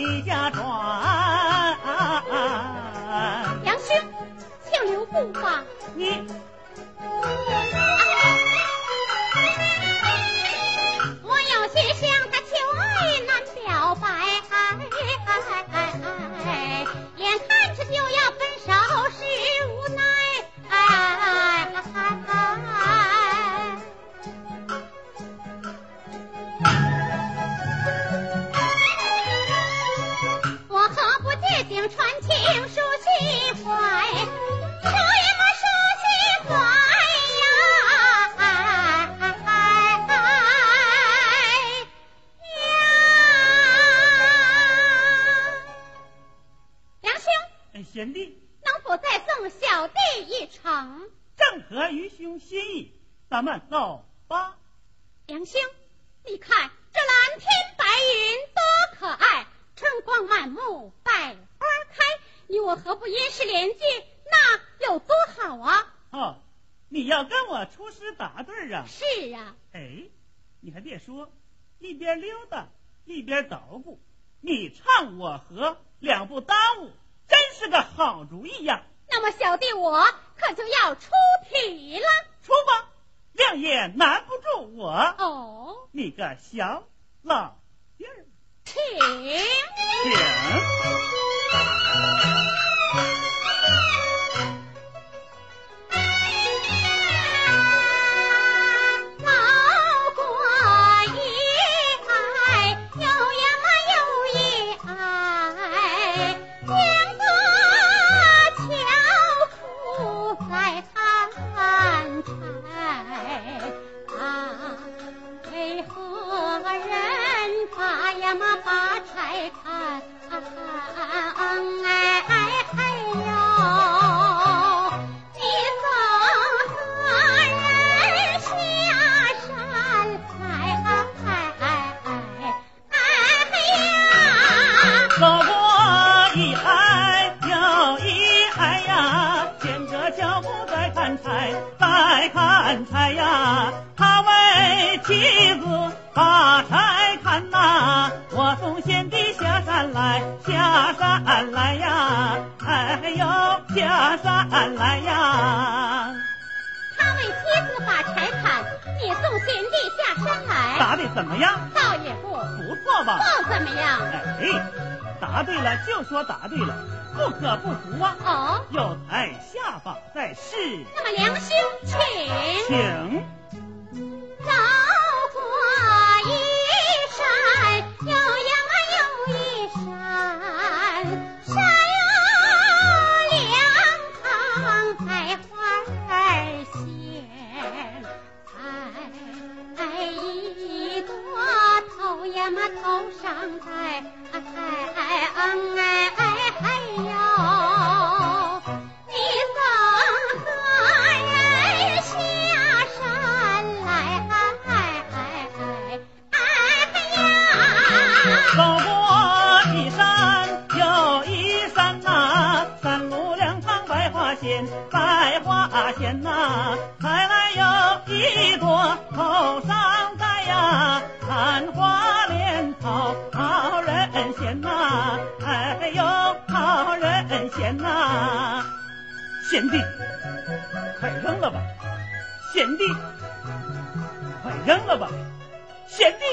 我送别贤弟回家转。杨兄，请留步吧。你。要跟我出师答对啊？是啊。哎，你还别说，一边溜达一边捣鼓，你唱我和，两不耽误，真是个好主意呀。那么小弟我可就要出题了，出吧。亮也难不住我哦，你个小老弟儿，请请。怎么样？倒也不不错吧？不怎么样。哎，答对了就说答对了，不可不服啊！哦，有才下法在世。那么良心，请请。贤扔了吧！贤弟，快扔了吧！贤弟，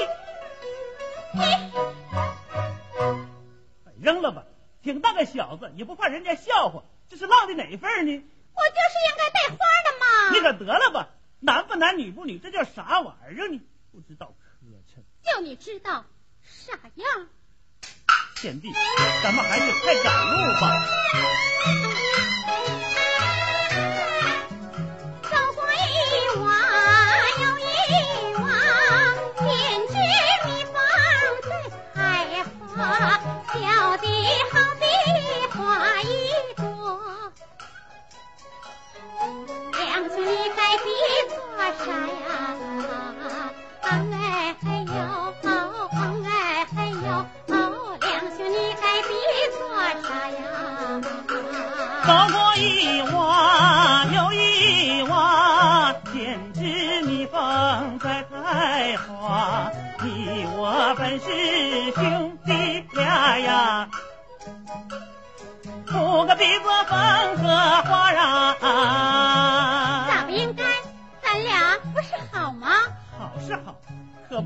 快扔了吧！挺大个小子，也不怕人家笑话，这是落的哪份呢？我就是应该带花的嘛！你可得了吧！男不男女不女，这叫啥玩意儿呢？不知道磕碜！就你知道傻样？贤弟，咱们还是快赶路吧。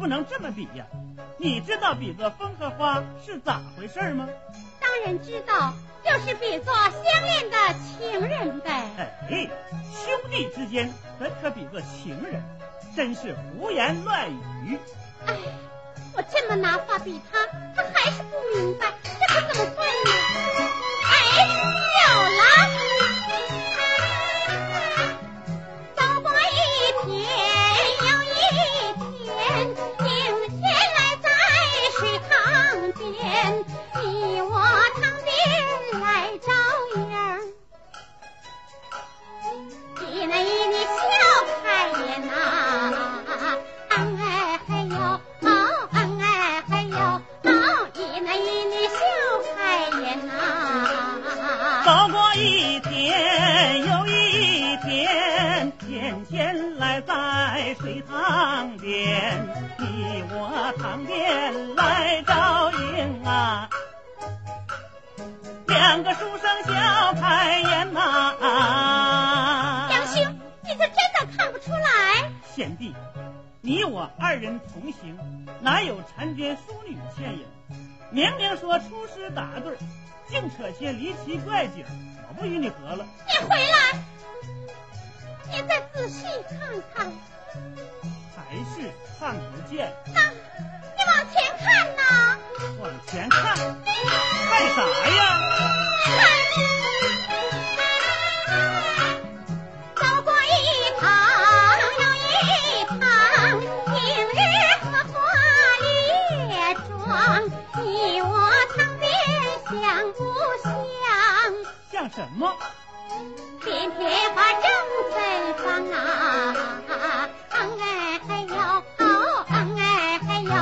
不能这么比呀。你知道比作风和花是咋回事吗？当然知道，就是比作相恋的情人呗。哎，兄弟之间怎可比作情人？真是胡言乱语！哎，我这么拿话比他，他还是不明白，这可怎么办呢？净扯些离奇怪景，我不与你合了。你回来，你再仔细看看。还是看不见，那，你往前看呐。往前看，看啥呀？什么？遍天花正芬芳啊！哎嘿呦，哦哎嘿呦，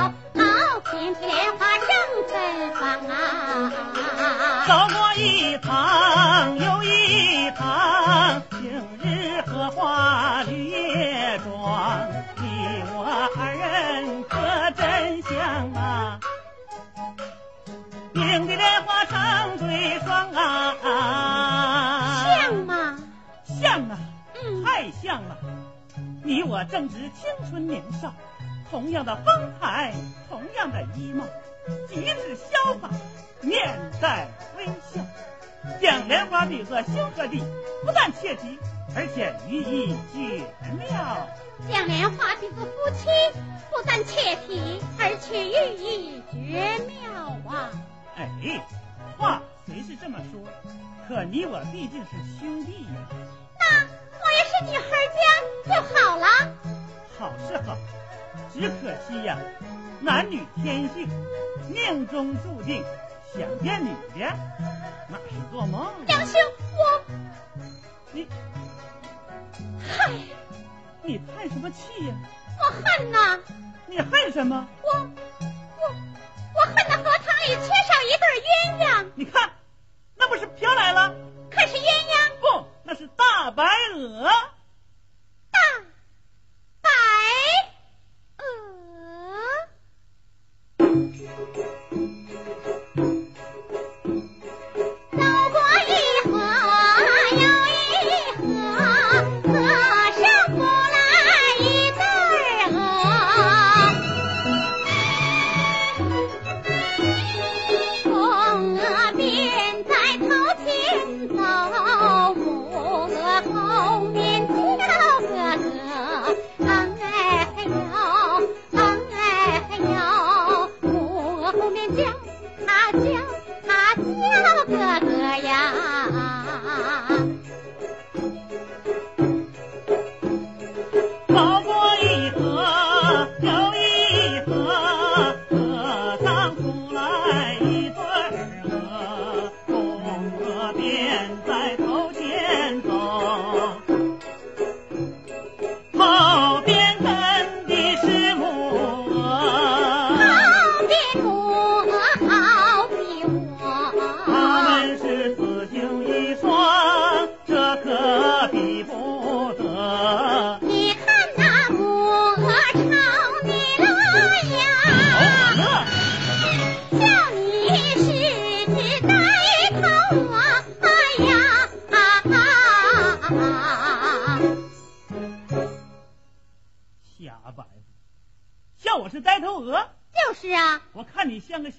哦遍天花正芬芳啊！走过一趟又一趟，正值青春年少，同样的风采，同样的衣帽，举止潇洒，面带微笑，将莲花比和兄和弟，不但切题，而且寓意绝妙。将莲花比作夫妻，不但切题，而且寓意绝妙啊！哎，话虽是这么说，可你我毕竟是兄弟呀，那我也是女只可惜呀，男女天性，命中注定想见女的，那是做梦。杨兄，我你嗨，你叹什么气呀？我恨呐！你恨什么？我我我恨那荷塘里缺少一对鸳鸯，你看，那不是飘来了？可是鸳鸯不，那是大白鹅。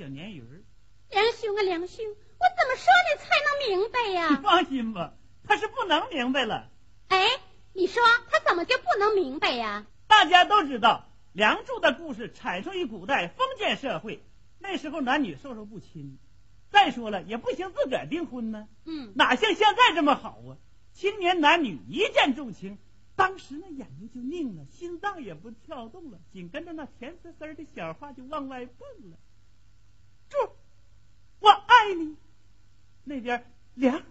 小鲶鱼儿。梁兄啊，梁兄，我怎么说你才能明白呀？你放心吧，他是不能明白了。哎，你说他怎么就不能明白呀？大家都知道，《梁祝》的故事产生于古代封建社会，那时候男女授受不亲。再说了，也不行自个儿订婚呢。嗯，哪像现在这么好啊？青年男女一见钟情，当时那眼睛就拧了，心脏也不跳动了，紧跟着那甜丝丝的小话就往外蹦了。爱你。那边凉，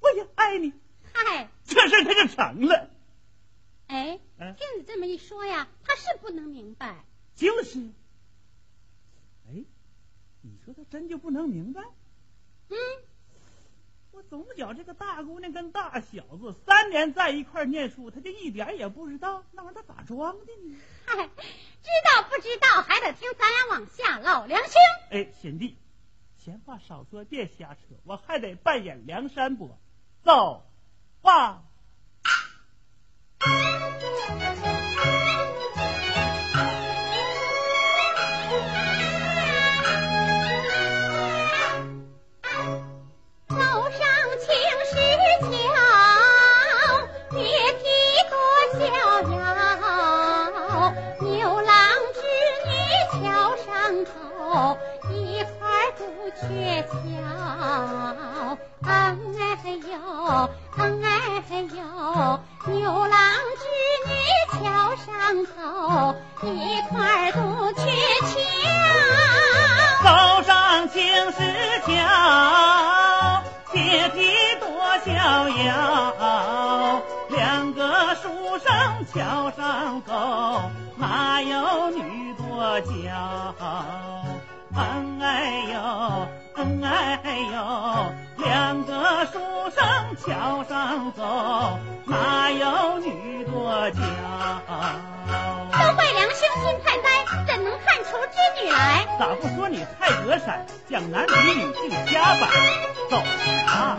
我也爱你。嗨，这事他就成了。哎，听你这么一说呀，他是不能明白。就是。哎，你说他真就不能明白？嗯，我总觉这个大姑娘跟大小子三年在一块念书，他就一点也不知道那玩意儿他咋装的呢？嗨，知道不知道还得听咱俩往下唠。梁兄，哎，贤弟，闲话少说，别瞎扯，我还得扮演梁山伯，走吧。哎呦，哎呦，牛郎织女桥上走，一块渡鹊桥。走上青石桥，姐弟多逍遥。两个书生桥上走，哪有女多娇？哎呦。哎哎呦，两个书生桥上走，哪有女多娇？都怪良兄心太呆，怎能看出织女来？咋不说你太得闪，讲男女女性瞎吧？走啊！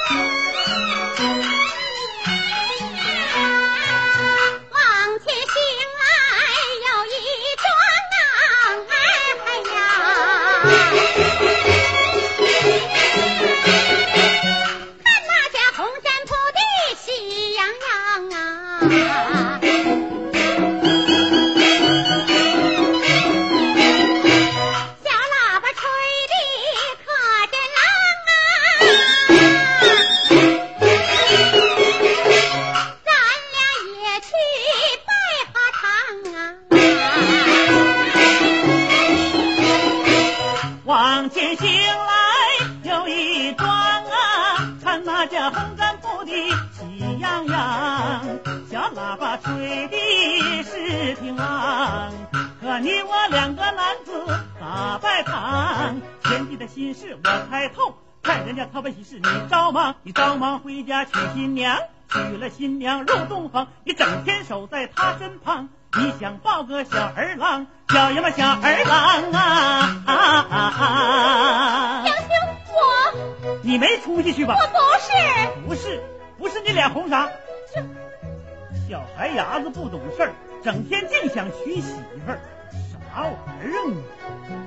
回家娶新娘，娶了新娘入洞房，你整天守在她身旁，你想抱个小儿郎，小爷们小儿郎啊！杨、啊啊、兄，我你没出息去吧？我不是，不是，不是你脸红啥？小孩牙子不懂事儿，整天净想娶媳妇儿，啥玩意儿啊！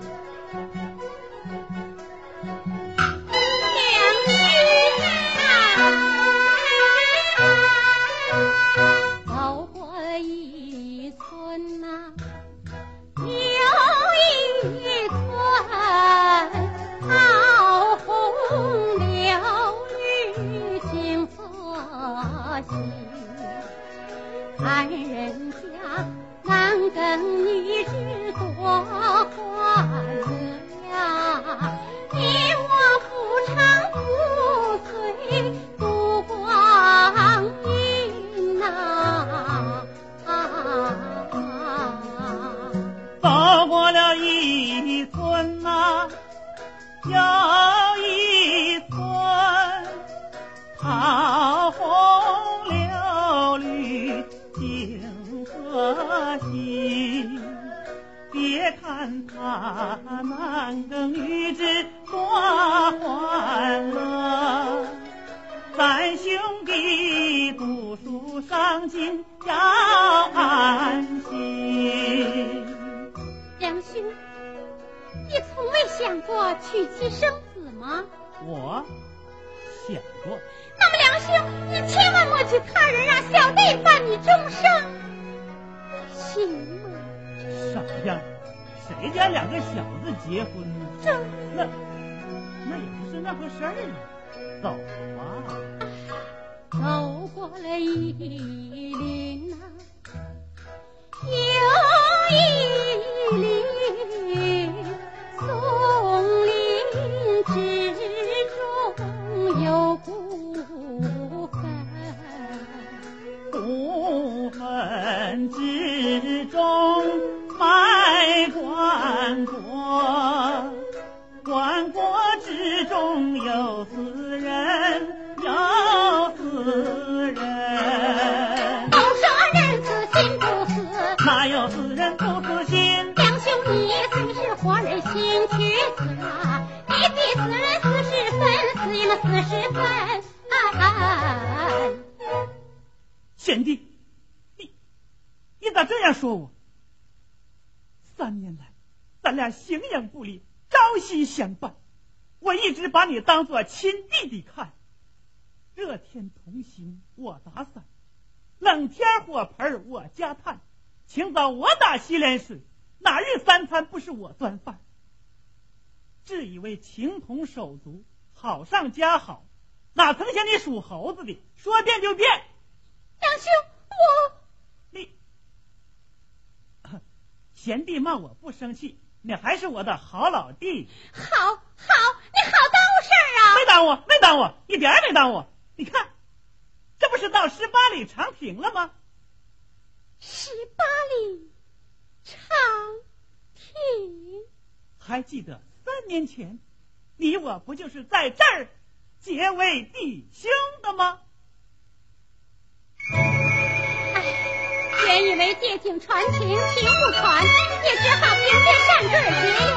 看人家男耕女织多欢乐呀，看他男耕女织多欢乐，咱兄弟读书上进要安心。梁兄，你从未想过娶妻生子吗？我想过，那么梁兄，你千万莫娶他人，让小弟伴你终生，行吗？傻样？谁家两个小子结婚呢？这那那也不是那回事儿啊。走吧，走过了一林呐、又一林，松林之中有孤坟。古坟之中贤弟，你你咋这样说我？三年来，咱俩形影不离，朝夕相伴，我一直把你当做亲弟弟看。热天同行我打伞，冷天火盆我加炭，清早我打洗脸水，哪日三餐不是我端饭？自以为情同手足，好上加好，哪曾想你属猴子的，说变就变。梁兄，我你，贤弟骂我不生气，你还是我的好老弟。好好，你好耽误事儿啊！没耽误，没耽误，一点儿也没耽误。你看，这不是到十八里长亭了吗？十八里长亭，还记得三年前，你我不就是在这儿结为弟兄的吗？原以为借景传情，情不传，也只好凭借善对结良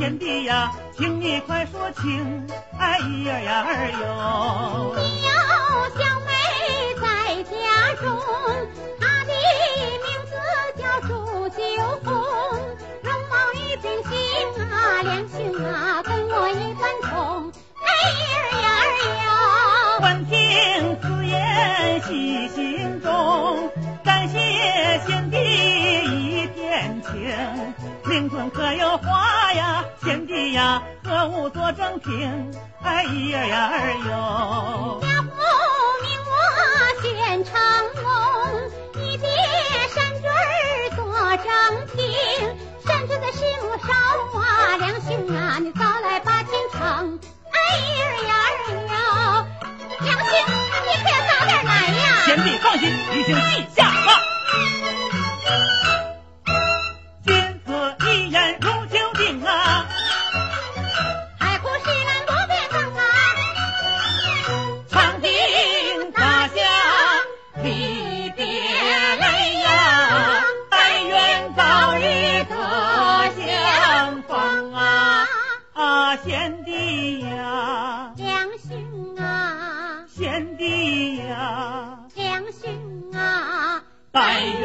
贤弟呀，请你快说清。哎呀呀儿哟！有小妹在家中，她的名字叫祝九红，容貌与品行啊，两兄啊，跟我一般同。哎呀呀呀！闻听此言喜心中，令尊可有话呀？贤弟呀，何物做正听？哎呀呀儿哟！家父命我选长龙，你爹山君儿做正听。山君的师母少啊，梁兄啊，你早来把情成。哎呀呀儿哟！梁兄，你可要早点来呀！贤弟放心，已经 find